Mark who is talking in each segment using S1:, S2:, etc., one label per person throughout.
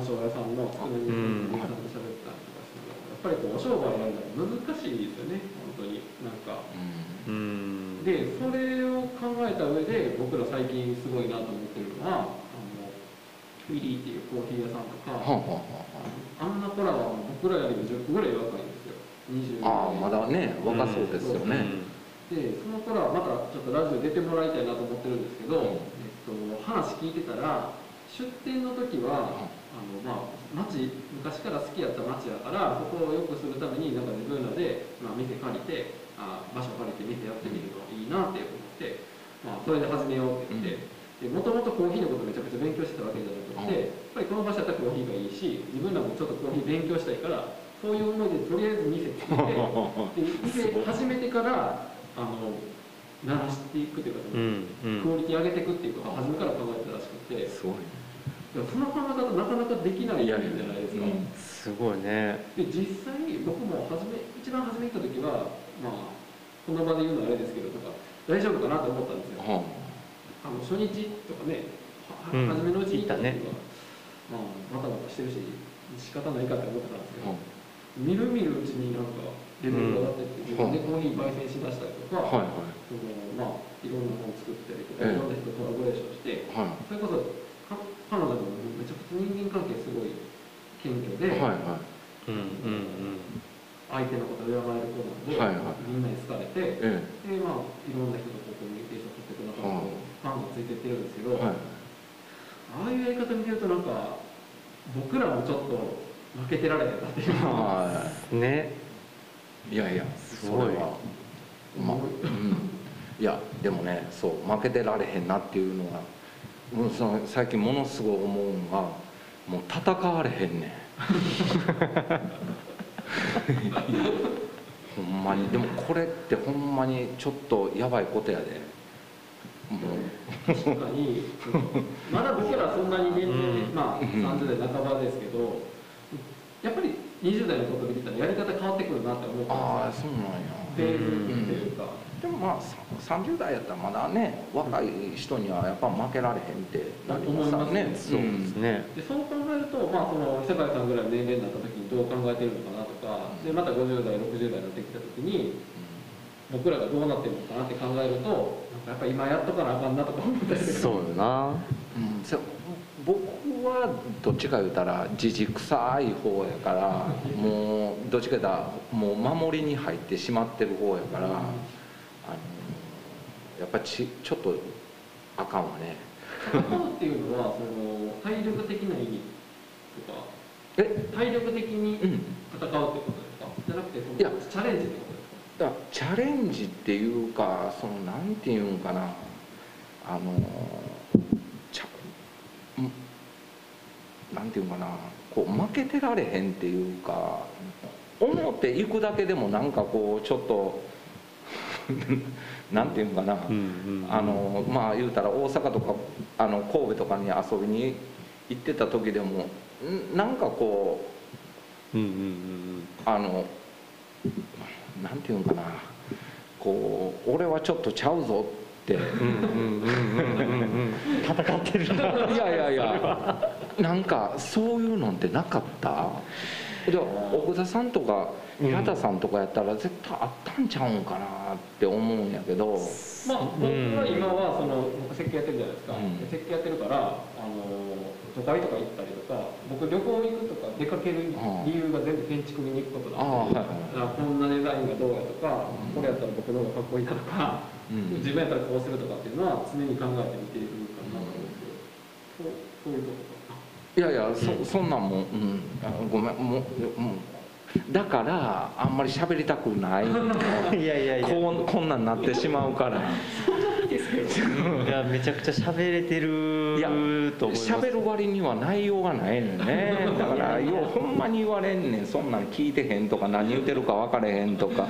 S1: 鑑賞屋さんのつくねにさん。と喋ったりとかしてやっぱりこうお商売やるの難しいですよね本当に。なんか。
S2: うん。
S1: でそれを考えた上で僕ら最近すごいなと思ってるのはあのフィリーっていうコーヒー屋さんとか、
S2: はあはあは
S1: あ。んな子らは僕らよりも10個ぐらい若いんですよ。20
S2: あああまだね若そうですよね、
S1: でその子らはまたちょっとラジオ出てもらいたいなと思ってるんですけど、えっと、話聞いてたら出店の時は、あのまあ町昔から好きやった町やからそこを良くするためになんか自分らで、まあ、店借りてあ場所借りて店やってみるといいなって思って、まあ、それで始めようって言って。もともとコーヒーのことめちゃくちゃ勉強してたわけじゃなくて、やっぱりこの場所やったらコーヒーがいいし自分らもちょっとコーヒー勉強したいからそういう思いでとりあえず店作ってで店始めてからあの鳴らしていくというか、
S2: うんうん。
S1: クオリティ上げていくっていうことを初めから考えてたらしくて
S2: すごい
S1: いやその考え方なかなかできないじゃないですか。
S2: うん。すごいね。
S1: で実際僕も初め一番初め行った時はまあこの場で言うのはあれですけどとか大丈夫かなと思ったんですよ。
S2: は
S1: あの初日とかね、は
S2: うん。
S1: 初めのうちに行った時は、
S2: 行っ
S1: まあバタバタしてるし仕方ないかって思ってたんですけど、みるみるうちになんかレベルが上がってって、自分でコーヒー焙煎しだしたりとか、
S2: あはいはい。
S1: そのまあいろんなもの作ったりとか、
S2: ええ。
S1: いろんな人とコラボレーションして、
S2: は
S1: それこそか彼女もめちゃくちゃ人間関係すごい謙虚で、
S2: いはいはい。
S3: うんうん
S1: 相手のことを敬える子なんで、
S2: はいはい。
S1: みんなに好かれて、
S2: え
S1: でまあいろんな人とコミュニケーション取っていく中で、ファンがついてってるんですけど。
S2: えはい。
S1: ああいうやり方見てるとなんか僕らもちょっと負けてられへんなっていう。
S2: は
S3: ね。
S2: いいやいや
S3: すごい。
S2: それはまあうん。いやでもねそう負けてられへんなっていうのはもうその最近ものすごい思うのがもう戦われへんねん。ほんまに。でもこれってほんまにちょっとやばいことやで。もう。
S1: 確かに まだ僕らそんなに年齢、
S3: うん。
S1: まあ30代半ばですけどやっぱり20代のこと見てたらやり方変わってくるなって思った
S2: ああそうなんや。
S1: フェーズっていうか、
S2: でもまあさ30代やったらまだね若い人にはやっぱ負けられへんってなりますね。
S3: そうですね。
S1: でそう考えると、まあ、その世界さんぐらいの年齢になった時にどう考えてるのかなとかでまた50代60代になってきた時に僕らがどうなってるのかなって考えるとなんかやっぱ今やっとかなあかんなとか思ったり。する
S3: そうよな。
S2: うん。そう僕はどっちか言うたらじじくさい方やからもうどっちか言うたらもう守りに入ってしまってる方やからやっぱちちょっとあかんわね。
S1: 戦うっていうのはその体力的な意味とか
S2: え？
S1: 体力的に
S2: うん。
S1: 戦うってことですか？じゃなくてその
S2: いや。
S1: チャレンジってことですか？
S2: だチャレンジっていうかそのなんていうんかな。あのちゃん。なんていうんかな。こう負けてられへんっていうか思っていくだけでもなんかこうちょっと なんていうんかな、あのまあ言うたら大阪とかあの神戸とかに遊びに行ってた時でもんなんかこう
S3: うんうんうん
S2: あのなんていうんかな。こう俺はちょっとちゃうぞって。
S3: 戦ってるな。い
S2: やいやいや。なんかそういうのってなかった？で奥田さんとか平田さんとかやったら絶対あったんちゃうんかなって思うんやけど。
S1: まあ僕は今はその僕設計やってるじゃないですか、
S2: うん。
S1: で設計やってるからあの都会とか行ったりとか僕旅行行くとか出かける理由が全部建築見に行くこと
S2: ああ
S1: なんで、
S2: はい。
S1: こんなデザインがどうやとか、これやったら僕の方がかっこいいなとか、
S2: うん。
S1: 自分やったらこうするとかっていうのは常に考えてみているかなと思うんですけど、そうそういうことか
S2: いやいやそそんなんもうんあごめんもう、うん、だからあんまり喋りたくない。
S3: いやいやいや。
S2: こうこんなんなってしまうから。
S3: いやめちゃくちゃ喋れてる
S2: いや
S3: と思います。
S2: 喋る割には内容がないのよね。だからようほんまに言われんねん。そんなん聞いてへんとか何言うてるか分かれへんとか。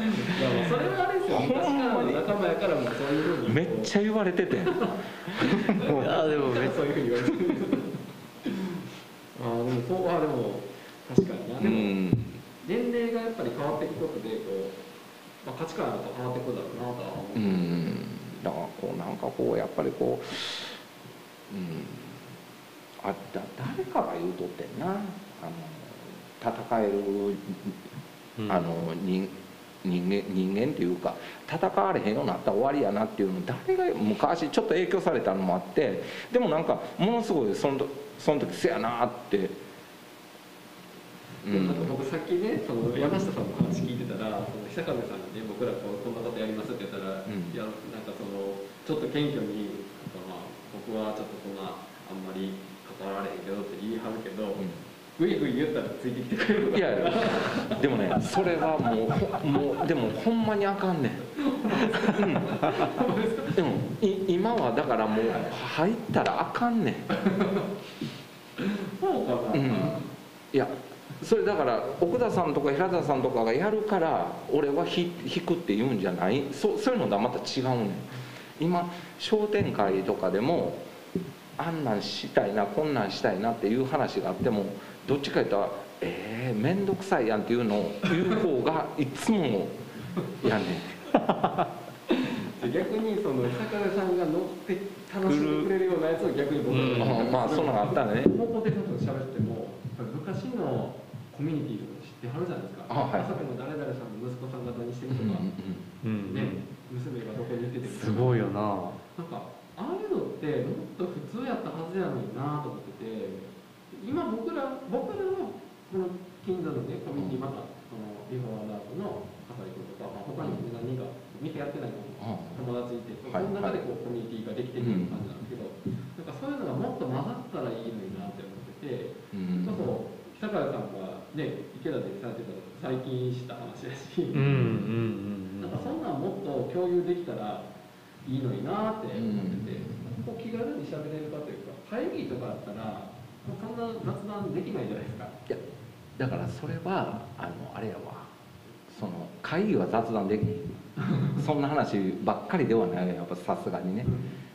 S1: それはあれですよ。昔からの仲間やからもうそういうふうに
S2: めっちゃ言われてて
S3: いやでもめ
S1: そういうふうに言われてるああでもそうあでも確かにな。
S2: う
S1: でも、
S2: ん
S1: 年齢がやっぱり変わっていくことでこう、まあ、価値観が変わっていくだろうなとは思う、
S2: うん。だからこうなんかこうやっぱりこう、うん、あだ誰かが言うとってんな。あの戦える
S3: うん。
S2: あの人人間人間っていうか戦われへんようになったら終わりやなっていうの誰が昔ちょっと影響されたのもあってでもなんかものすごいその時その時せやなって、う
S1: ん。か
S2: ん、
S1: 僕さっきねその山下さんの話聞いてたらその久風さんにね僕らこうこんなことやりますって言ったら、
S2: うん。
S1: いやなんかそのちょっと謙虚にまあ僕はちょっとそんなあんまり関わられへんけどって言いはるけど、ぐいぐい言ったらついてきてくれる
S2: いやでもねそれはもうほもうでもほんまにあかんねん、うん、でもい今はだからもう入ったらあかんねん。
S1: そう
S2: ん。いやそれだから奥田さんとか平田さんとかがやるから俺はひ引くって言うんじゃない？そそういうのとはまた違うねん。今商店会とかでもあんなんしたいなこんなんしたいなっていう話があってもどっちか言ったら「えー、面倒くさいやん」っていうのを言う方がいつもやねん
S1: 逆にその久風さんが乗って楽しんでくれるようなやつを逆に僕
S3: うん。
S2: まあそんなのがあったらね。
S1: 高校でちょっと喋っても昔のコミュニティとか知ってはるじゃないですか。
S2: あはい。
S1: 朝日の誰々さんの息子さんが何してるとか、
S3: うん
S1: ね娘がどこに行ってて
S3: すごいよな。
S1: なんかああいうのってもっと普通やったはずやのになと思ってて今僕ら僕らのこの近所のねコミュニティまたそのリフォーアダートの笠井君とか、まあ、他にもね何人か店やってないの友達いて、
S2: はい。
S1: その中でこうコミュニティができてるような感じなんですけど、なんかそういうのがもっと混ざったらいいのになって思ってて、
S2: うん。
S1: それこそ久川さんがね池田でされてたの最近知った話やし、
S3: うんうんうん
S1: なんかそんなんもっと共有できたらいいのになって思ってて、こう気軽に喋れるかというか会議とかあったらそんな雑談できないじゃないですか。
S2: いやだからそれはあのあれやわ。その会議は雑談できんそんな話ばっかりではないやっぱさすがにね。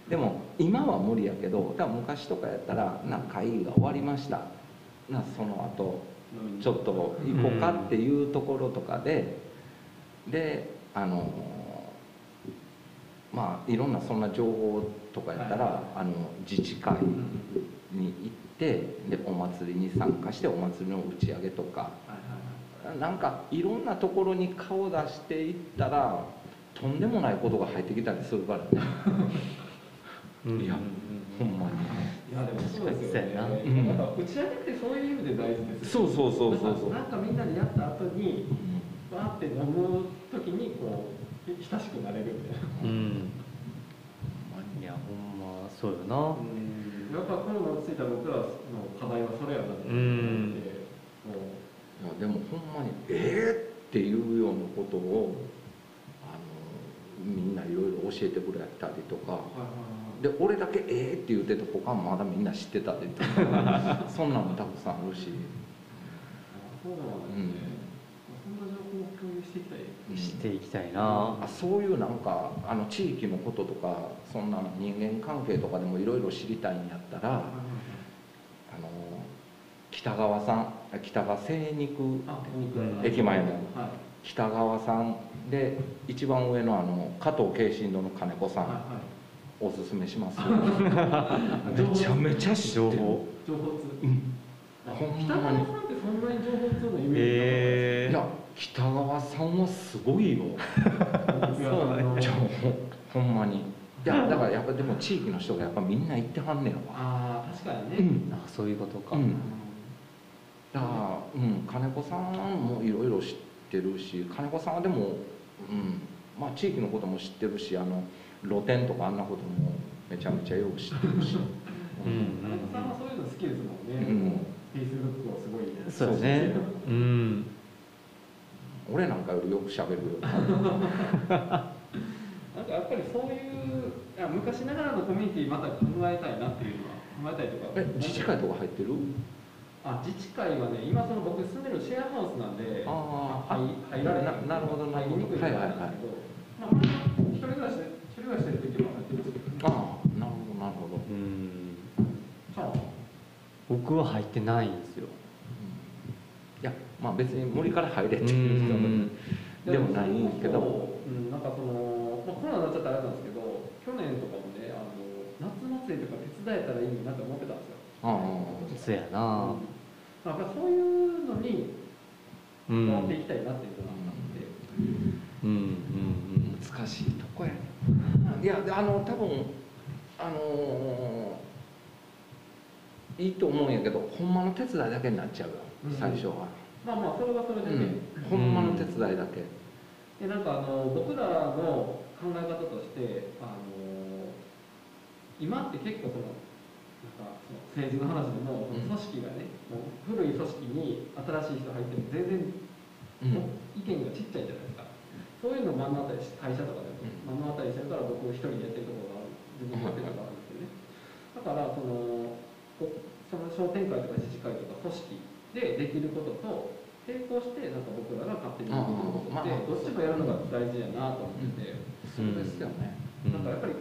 S2: でも今は無理やけどだから昔とかやったらな会議が終わりました。なその後ちょっと行こうかっていうところとかで。であのまあいろんなそんな情報とかやったら、
S1: はい。
S2: あの自治会に行ってでお祭りに参加してお祭りの打ち上げとかなんかいろんなところに顔出していったらとんでもないことが入ってきたりするからね
S3: うん。
S2: いやほんまに。
S1: いやでもそうですよね。
S3: そう
S2: ん。
S1: なんか打ち上げってそういう意味で大事ですよね。
S2: そうそうそうそうそう。
S1: なんかなんかみんなでやった後にバーって飲む時にこう親しくなれるみたいな。
S3: うん。いやほんまそうよな。
S1: やっぱコロナ落ち着いた僕らの課題はそれやなと思って、
S3: うん
S1: もう
S2: いやでもほんまに「えー!」っていうようなことをあのみんないろいろ教えてくれたりとか
S1: はいはいはい
S2: で俺だけ「えー!」って言うてて他もまだみんな知ってたりとか そんなのたくさんあるし、
S1: そうなんですね。そんな情報を共有していきたい。
S2: うん
S3: していきたいな
S2: あそういうなんかあの地域のこととかそんな人間関係とかでもいろいろ知りたいんやったら北川さん北川精肉駅前の。
S1: はい。
S2: 北川さん。で一番上のあの加藤慶信堂の金子さん、
S1: はいは
S2: おすすめします
S1: い。
S2: めちゃめちゃ知ってる。
S3: 情報。
S1: 情報通。
S2: うん。
S1: あ
S2: ほんまに。
S1: 北川さんってそんなに情報通のイメージなか
S3: え
S2: いや北川さんはすごいよ。
S1: そうなん
S2: ちょほんまに。いやだからやっぱでも地域の人がやっぱみんな行ってはんねんわ。
S1: ああ確かにね、
S2: うん。
S3: あそういうことか。
S2: うんだから、うん、金子さんもいろいろ知ってるし金子さんはでも、うんまあ、地域のことも知ってるしあの露店とかあんなこともめちゃめちゃよく知ってるし、
S3: うん
S1: 金子さんはそういうの好きですもんね、
S2: うん。
S1: フェイスブックをすごい
S3: そうですね。うん。
S2: 俺なんかよりよくしゃべるよ。
S1: なんかやっぱりそういう昔ながらのコミュニティまた考えたいなっていうのは考えたいとか。
S2: え自治会とか入ってる？
S1: あ自治会はね今その僕住んでるシェアハウスなんで
S2: あー。
S1: 入入られ
S2: ななるほどなるほど。
S1: 入りにくいところなんですけど、まあ一人暮らしで一人暮らしでる時は入ってるんですけど
S2: ああなるほどなるほど、
S3: うん。
S1: じゃあ
S3: 僕は入ってないんですよ。
S2: いやまあ別に無理から入れって
S3: う
S2: いう人も
S3: ん
S2: でもないんけど。
S1: うん、なんかその、まあ、コロナになっちゃったらあれなんですけど去年とかもねあの夏祭りとか手伝えたらいいなって思ってたんですよ。
S2: あ
S3: そうやな
S1: まあ、そういうのに
S3: うん。
S1: 変わっていきたいなっていうのがあって、
S3: うんうん
S2: 難しいとこやいやあの多分あのいいと思うんやけどほんまの手伝いだけになっちゃうよ
S1: うん。
S2: 最初は、
S1: まあまあそれはそれでね、
S2: うん、ほんまの手伝いだけ、
S1: でなんかあの僕らの考え方としてあの今って結構その政治の話でも、
S2: うん
S1: 組織がねもう古い組織に新しい人入っても全然
S2: うん。
S1: 意見がちっちゃいじゃないですか、そういうのを目の当たりし会社とかでも
S2: うん。
S1: 目の当たりしてるから僕一人でやってるところがある。自分でやってるところがあるんですよね。だからそのこその商店会とか自治会とか組織でできることと並行してなんか僕らが勝手にできることってどっちもやるのが大事やなと思ってて、
S2: そうですよね、
S3: うん。
S1: なんかやっぱり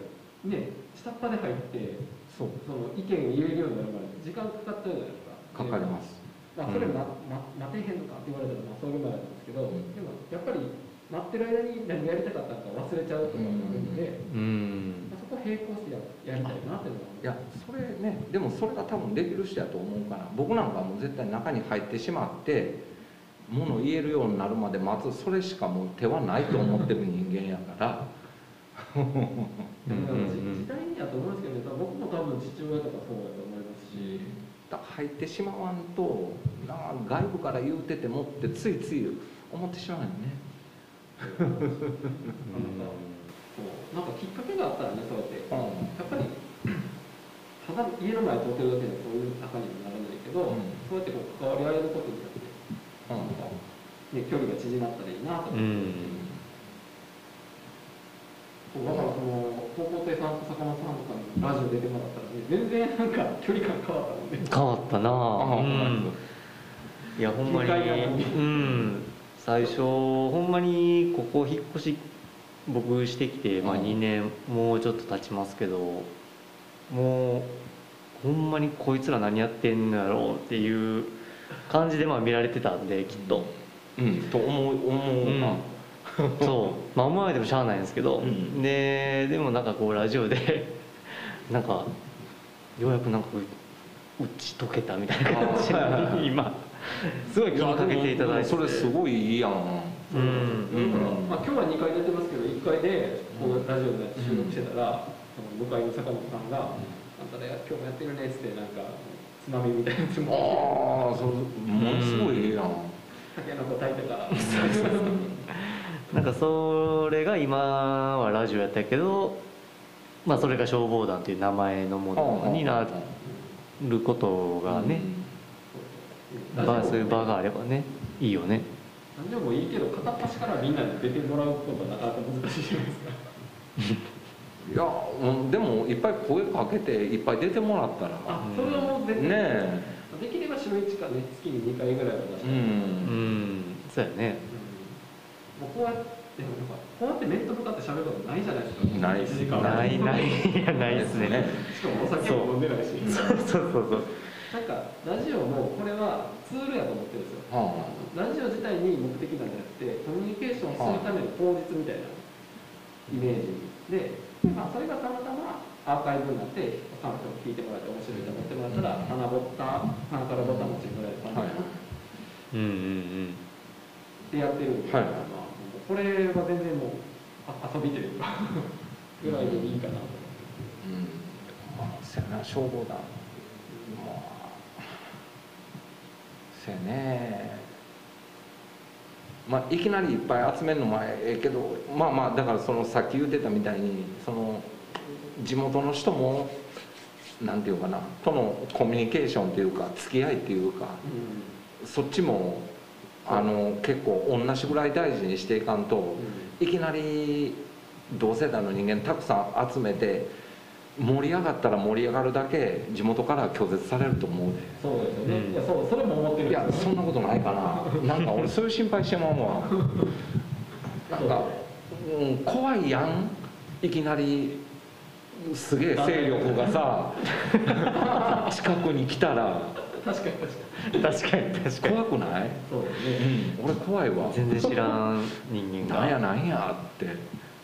S1: ね下っ端で入って
S2: そう。
S1: その意見を言えるようになるまで時間かかっちゃうじゃないですか。
S2: かかります。
S1: まあ、それま、ま、待てへんのかって言われたら、まあ、それまでなんですけど、
S2: うん。
S1: でもやっぱり待ってる間に何やりたかったのか忘れちゃうとかがあるので、
S3: うん。
S1: まあ、そこ並行してややりたいなっていうの
S2: いやそれねでもそれが多分できる人やと思うから僕なんかはもう絶対中に入ってしまってもの言えるようになるまで待つそれしかもう手はないと思ってる人間やから
S1: 時代にやと思うんですけどね僕も多分父親とかそうだと思いますし、
S2: だから入ってしまわんとなあ外部から言うててもってついつい思ってしまうよね。
S1: なんかそうなんかきっかけがあったらねそうやって。やっぱりただ家の前通ってるだけでそういう仲にはならないけど、
S2: うん。
S1: そうやってこう関わり合えることによって、なんかね、距離が縮まったらいいなと思って。
S3: うん
S1: そうだからその高校生さんと坂本さんとかにラジオ出てもらったらね全然なんか距離感変わったもんね。
S3: 変わったな
S2: あ。
S3: うん。いやほんまにうん。最初ほんまにここ引っ越し僕してきて、まあ、
S2: うん。
S3: 2年もうちょっと経ちますけどもうほんまにこいつら何やってんのやろうっていう感じでまあ見られてたんできっと。
S2: うん。と思う思うな、
S3: そうまあ思われてもしゃあないんですけど、
S2: うん
S3: ででもなんかこうラジオで なんかようやくなんかう打ち解けたみたいな感じに今すごい気にかけていただいて
S2: それすごいいいやん。
S3: うん。
S1: だから、まあ、今日は2回出てますけど1回でこのラジオで収録してたら、向かいの坂本さんが「あんたら今日もやってるね」っつってなんかつまみみたいなやつも。
S2: ああそれものすごいいいやん。
S1: たけのこ炊いたから
S3: なんかそれが今はラジオやったけどまあそれが消防団という名前のものになることがね、まあそういう場があればねいいよね。
S1: 何でもいいけど片っ端からみんなに出てもらうことはなかなか難しいじゃないですか。
S2: いやうんでもいっぱい声かけていっぱい出てもらったら。
S1: あそれはもう
S2: ね
S1: できれば週1かね月に2回ぐらいは出して、
S2: えう。
S3: うん。ん。そうやね
S1: もうこうやってでもなんかこうやって面と向かって喋ることないじゃないですか。
S2: ないっす
S1: 1時間
S3: ないないいやないですね。
S1: しかもお酒も飲んでないし。
S3: そうそうそうそう。
S1: なんかラジオもこれはツールやと思ってるんですよ。
S2: は
S1: ラジオ自体に目的なんじゃなくてコミュニケーションするための口実みたいなイメージで、まあ、それがたまたまアーカイブになって他の人も聞いてもらって面白いと思ってもらったら花ぼった花からぼた餅ぐらいの感じかな、
S3: うんうん
S1: でやってるんで、
S2: はい。
S1: まあ、これは全然もうあ遊びというかぐらいでいいかなと思って。
S2: うんまあせやな消防団まあせやねまあいきなりいっぱい集めるのもええけどまあまあだからそのさっき言ってたみたいにその地元の人もなんていうかなとのコミュニケーションっていうか付き合いっていうかそっちもあの結構同じぐらい大事にしていかんといきなり同世代の人間たくさん集めて盛り上がったら盛り上がるだけ地元から拒絶されると思う
S1: そうですよね、
S3: うん。
S1: いやそうそれも思ってる。
S2: でいやそんなことないかな。なんか俺そういう心配してまうわなんか、うん、怖いやん。いきなりすげえ勢力がさ 近くに来たら
S1: 確かに確かに。
S3: 確かに確かに。
S2: 怖くない、
S1: そうです
S2: う
S1: ね、
S2: ん、俺怖いわ。
S3: 全然知らん人間が。
S2: なんやなんやって。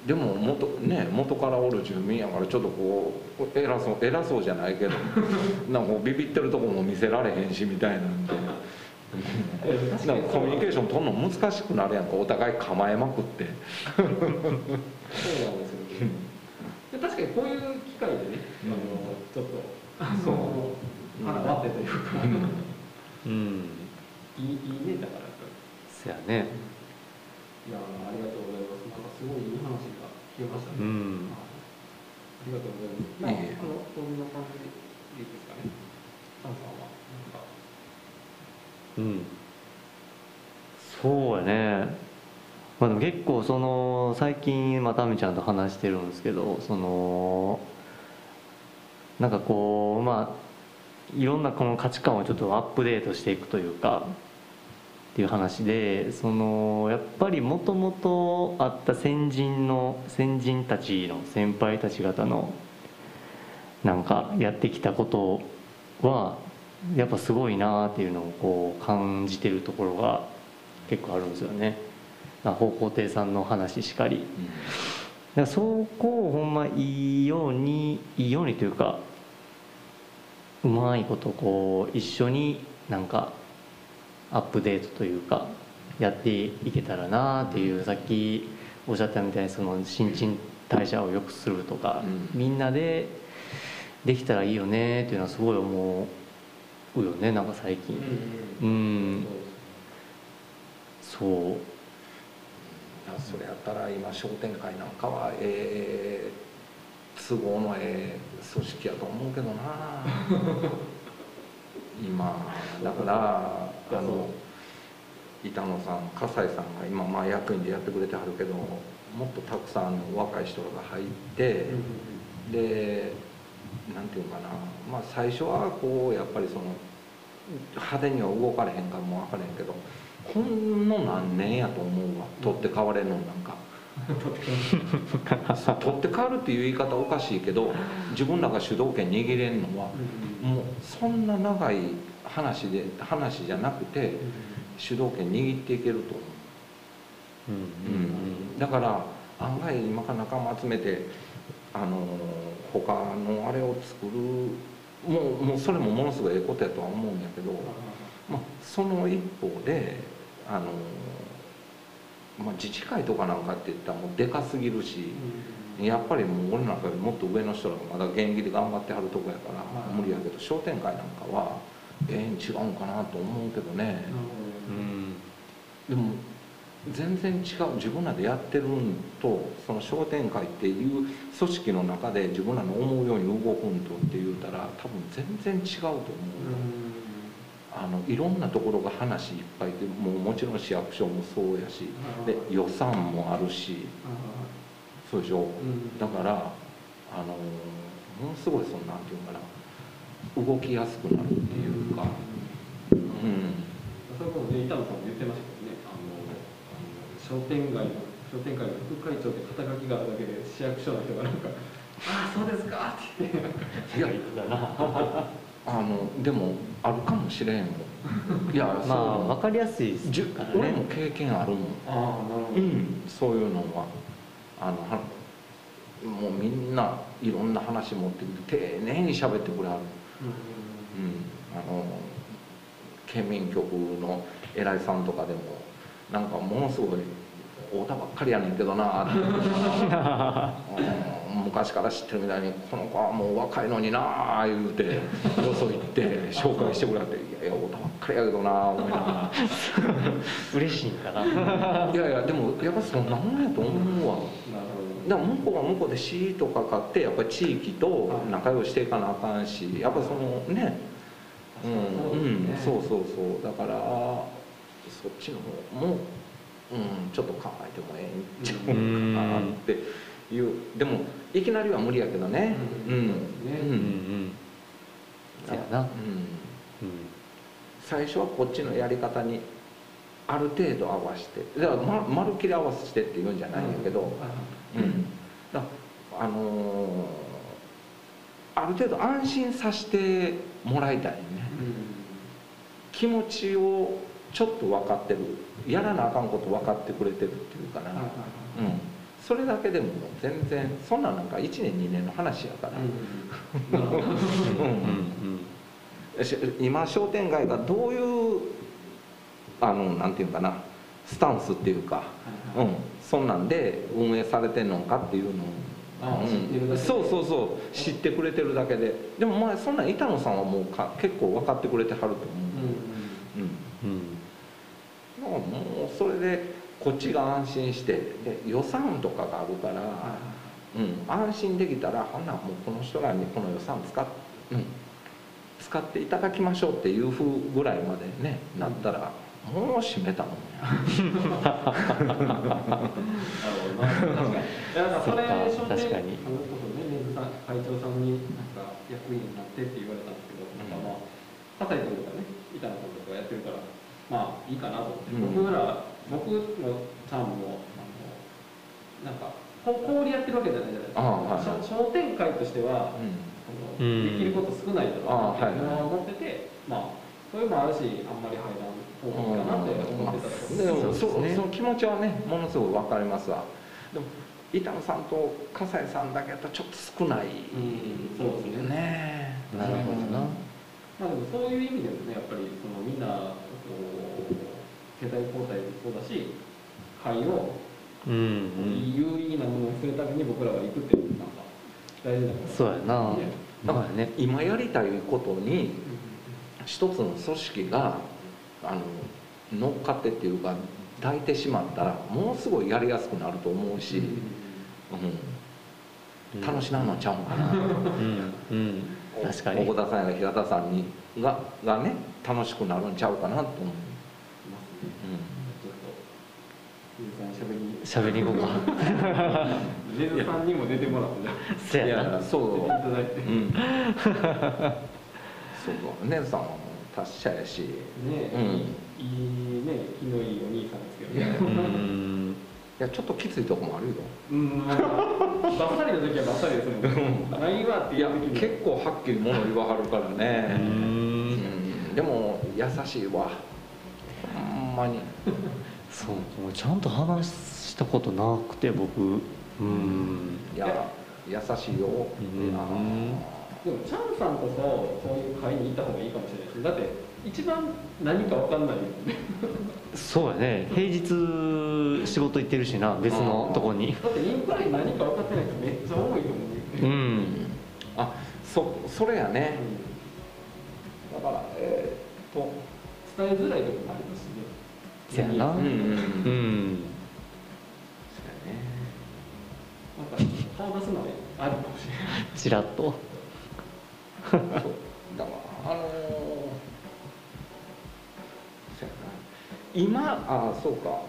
S2: でも元,、ね、元からおる住民やからちょっとこう偉そう偉そうじゃないけど なんかビビってるとこも見せられへんしみたいなんで。なんかコミュニケーション取るの難しくなるやん。かお互い構えまくって。
S1: そうなんですよね。で確かにこういう機会でね、あのちょっと。あ
S2: そう。
S1: の腹割ってというか、
S3: うん。
S1: いいいいねだから
S3: そやね
S1: いやーありがとうございますなん。かすごいいい話が聞けましたね、
S3: うん。
S1: ありがとうございます。まあ、の、こん。な感じでいいですかね。サンさん。は、なん。か。
S3: うん。そうやねまあでも結構その最近まあタミちゃん。と話してるん。ですけどそのなん。かこうまあいろんなこの価値観をちょっとアップデートしていくというかっていう話でそのやっぱりもともとあった先人の先人たちの先輩たち方のなんかやってきたことはやっぱすごいなっていうのをこう感じてるところが結構あるんですよね。方向亭さんの話しかり。だからそこをほんまいいようにいいようにというかうまいことこう一緒になんかアップデートというかやっていけたらなっていうさっきおっしゃったみたいにその新陳代謝を良くするとか、
S2: うん。
S3: みんなでできたらいいよねっていうのはすごい思うよねなんか最近。うんそう。
S2: いやそれやったら今商店会なんかはええ都合のええ組織やと思うけどな。今だからあの板野さん笠井さんが今まあ役員でやってくれてはるけどもっとたくさんの若い人らが入ってでなんていうかな。まあ最初はこうやっぱりその派手には動かれへんかも分からへんけどほんの何年やと思うわ。取って代われんのなんか。取って代わるっていう言い方おかしいけど自分らが主導権握れんのはもうそんな長い話で話じゃなくて主導権握っていけると思う。
S3: うん。
S2: うん、だから案外今から仲間集めてあの他のあれを作るもうもうそれもものすごいええことやとは思うんやけど、まあ、その一方であの、まあ、自治会とかなんかって言ったらもうでかすぎるしやっぱりもう俺なんかよりもっと上の人らがまだ現役で頑張ってはるとこやから
S1: はい。
S2: 無理やけど商店会なんかはええん違うんかなと思うけどね。
S3: うん。
S2: でも全然違う自分らでやってるんとその商店会っていう組織の中で自分らの思うように動くんとって言うたら多分全然違うと思う、あのいろんなところが話いっぱいでもうもちろん市役所もそうやし。で予算もあるし。そうでしょ？だからあのものすごいそのなんていうのかな動きやすくなるっていうか。うん。
S1: それこそね板野さんも言ってましたけどね。あの商店街の商店会の副会長って肩書きがあるだけで市役所の人がなんか「ああそうですか」って言って。
S2: いや
S3: 言ってたな
S2: あのでもあるかもしれんもん いや
S3: まあ
S2: そう。
S3: 分かりやすいですから
S2: 俺も
S3: ね
S2: 経験あるもん。
S1: ああなるほど。
S2: うんそういうのは。あのはもうみんないろんな話持ってきて丁寧に喋ってくれはる、うん、あの県民局の偉いさんとかでもなんかものすごい太田ばっかりやねんけどなって うん昔から知ってるみたいにこの子はもう若いのになあ言うてよそ行って紹介してくれはって「いやいや太田ばっかりやけどな」思いなが
S3: 嬉しいんかな。
S2: ら いやいやでもやっぱそんなもんやと思うわ。
S1: なる
S2: だから向こうは向こうで市とか買ってやっぱり地域と仲良くしていかなあかんしやっぱそのね。うん、うん、そうそうそう。だからそっちの方も、うん、ちょっと考えてもええんちゃうかなっていう。でもいきなりは無理やけどね。
S1: う
S2: うん。
S3: うんうんそうやな。
S2: うん、
S3: うん。
S2: 最初はこっちのやり方にある程度合わせてだからままるっきり合わせてっていうんじゃないんやけど、うん、だあのーある程度安心させてもらいたいね。気持ちをちょっと分かってる。やらなあかんこと分かってくれてるっていうかな、うん、それだけでも全然そんなんなんか1年2年の話やから、今商店街がどういうあのなんていうかな。スタンスっていうか、うん、そんなんで運営されてんのかっていうのを。
S1: あ知ってるだけで。
S2: そうそうそう。知ってくれてるだけで。でもまあそんなん板野さんはもうか結構分かってくれてはると思う、うん。
S3: うん。
S2: だからもうそれでこっちが安心してで予算とかがあるから、うん、安心できたらほんならもうこの人らにこの予算使っ,、うん、使っていただきましょうっていうふうぐらいまでねなったら、もう閉めたもんや。
S1: なるほどな確かに。いやだからそれ
S3: 確かに。
S1: それこそね根津さん会長さんになんか役員になってって言われたんですけど、なん。かまあ葛西君とかね板野君とかやってるからまあいいかなと思って、
S2: うん。
S1: 僕ら僕のチャームもあのなんかこ氷やってるわけじゃないじゃないですか、
S2: はいはい。
S1: 商商店会としては、
S2: うん。
S1: できること少ないだろうなって
S2: ああはい
S1: い。うのは思ってて、まあそういうのもあるしあんまり入らん方がいいかなって思ってたところ
S2: でもそ
S3: そうですね。
S2: その気持ちはねものすごい分かりますわ。でも板野さんと笠井さんだけだとちょっと少ない、
S1: うんそうですね。
S2: ね
S3: なるほどな。
S1: まあでもそういう意味でもねやっぱりそのみんなこう世代交代もそうだし会を
S3: うんうん。
S1: 有意義なものにするために僕らが行くっていうのがなんか大事だから。
S3: そうやな。
S1: ね。
S3: だからね
S2: 今やりたいことに一つの組織があの乗っかってっていうか抱いてしまったらものすごいやりやすくなると思うし、うん、楽しなのちゃうかな、
S3: うん。うん。確かに。
S2: 小田さんや平田さんにががね楽しくなるんちゃうかなと思う、
S1: いますねちょっと水さん喋り
S3: 喋り行こうか。
S1: ネズさんにも出てもらって
S2: ん、い
S3: や
S2: そう。
S1: だいて
S2: うんそう。姉さんはもう達者やし。
S1: ね
S2: うん。
S1: いいいいね気のいいお兄さんですけどね
S3: うん。
S2: いやちょっときついとこもあるよ。
S1: うん。まあバッサリの時はバッサリですもん。ないわって
S2: いや結構はっきりもの言わはるから
S3: う
S2: ね、うん。
S3: ん。
S2: でも優しいわまに。
S3: そうもうちゃんと話したことなくて僕。うん。
S2: いや優しいよ、
S3: うん。
S1: でもチャンさんこそそういう会に行った方がいいかもしれないですだって一番何か分かんないよね。
S3: そうやね。平日仕事行ってるしな別のとこに。
S1: だってインフラに何か分かってない人めっちゃ多いと思うよ
S3: う
S1: ね、
S3: ん。
S2: あそそれやね。だからえーっと。
S1: 伝えづらいところもありますしね
S3: せやな。
S2: うんうんうん。
S3: うん。
S2: そうやね
S1: な。んか顔出すのはあるかもしれない
S3: ちらっと。
S2: そうだからあのーそうやな。今あそうか。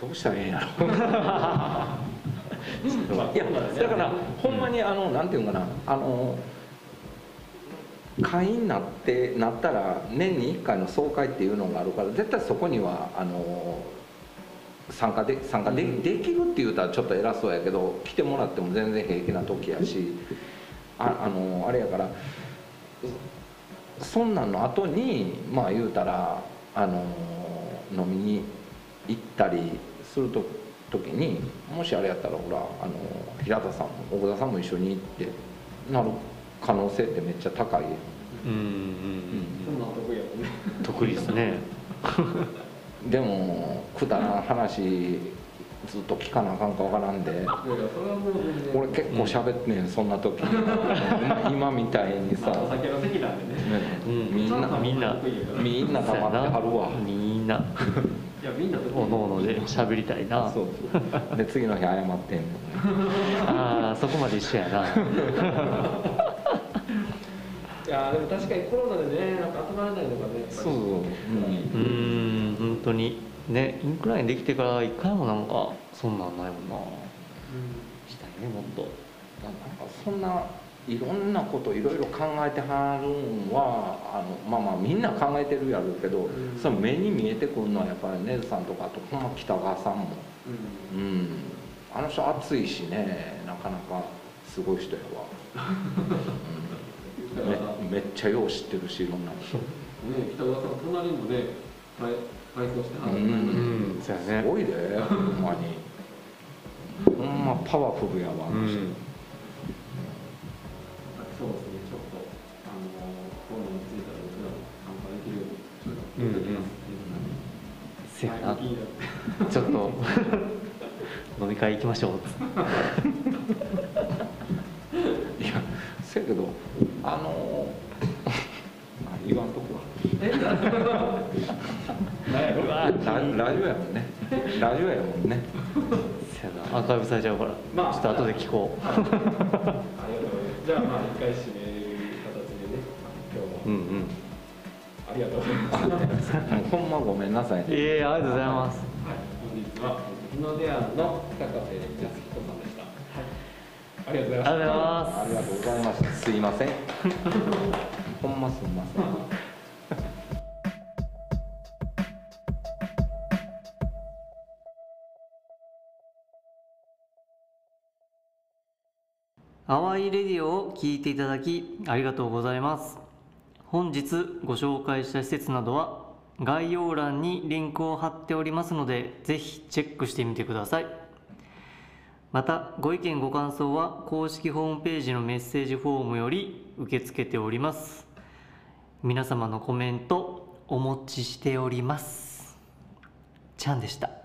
S2: どうしたらええんやろ。いやだからほんまにあのなんていうのかな。あの会員になってなったら年に1回の総会っていうのがあるから絶対そこにはあの参加で参加で,、
S1: うん。
S2: できるって言うたらちょっと偉そうやけど来てもらっても全然平気な時やしああのあれやからそそんなんの後にまあ言うたらあの飲みに行ったりすると時にもしあれやったらほらあの平田さんも小田さんも一緒に行ってなる可能性ってめっちゃ高い。やん、
S3: うんうん
S1: そんなん得意やもんね。
S3: 得意ですね
S2: でもくだらん話ずっと聞かなあかんかわからんで。俺結構喋ってんねんそんな時。今 今みたいにさ、
S1: まあお酒の席なんでね。
S2: ね。
S3: うん。
S2: みんな。
S3: みんな
S2: みんな黙ってはるわ。
S3: みんな。
S1: やみんな
S3: おのおので喋りたいな。
S2: そうそう。で次の日謝ってんねん
S3: ああそこまで一緒やな。い
S1: やでも確かにコロナでねなんか集まらないのがね
S2: そうそう、うん。
S3: うーん。本当に。ねインクラインできてから一回もなんかそんなんないもんな。したいねもっと。
S2: なんかそんないろんなこといろいろ考えてはるんはあのまあまあみんな考えてるやろうけど、
S1: うん。
S2: その目に見えてくるのはやっぱりねずさんとかあとほんま北川さんも、
S1: うん。
S2: うん、あの人熱いしねなかなかすごい人やわ、うん、めめっちゃよう知ってるしいろんな。
S1: ね北川さん隣もねはい改装してはった。
S2: う
S3: うん。んそうや
S2: す
S3: ね
S2: ごいでほんまに。ほんまパワフルやわあの人。
S3: うん。
S1: そうですねちょっとあのコロナについたら僕らも参加できるようにちょっとやってきます。
S3: ちょっと飲み会行きましょう。
S2: いやせやけどあのあ言わんとこは
S1: え？何やろ
S2: ララジオやもんね。ラジオやもんね。
S3: せやな。アーカイブされちゃうから、
S1: まあ。
S3: ちょっと後で聞こう。
S1: ありがとうござい。ますじゃあまあ一回締める形でね今日も
S3: うんうん。
S1: ありがとうございます。
S2: ほんまごめんなさいね。
S3: いえありがとうございます。
S1: はい、本日は日の出庵の高瀬康ありがとうございました。
S3: ありがとうございます。
S2: ありがとうございましたすいません。ほんますいません。
S3: 淡いレディオを聞いていただきありがとうございます。本日ご紹介した施設などは概要欄にリンクを貼っておりますのでぜひチェックしてみてくださいまたご意見ご感想は公式ホームページのメッセージフォームより受け付けております。皆様のコメントお持ちしております。ちゃんでした。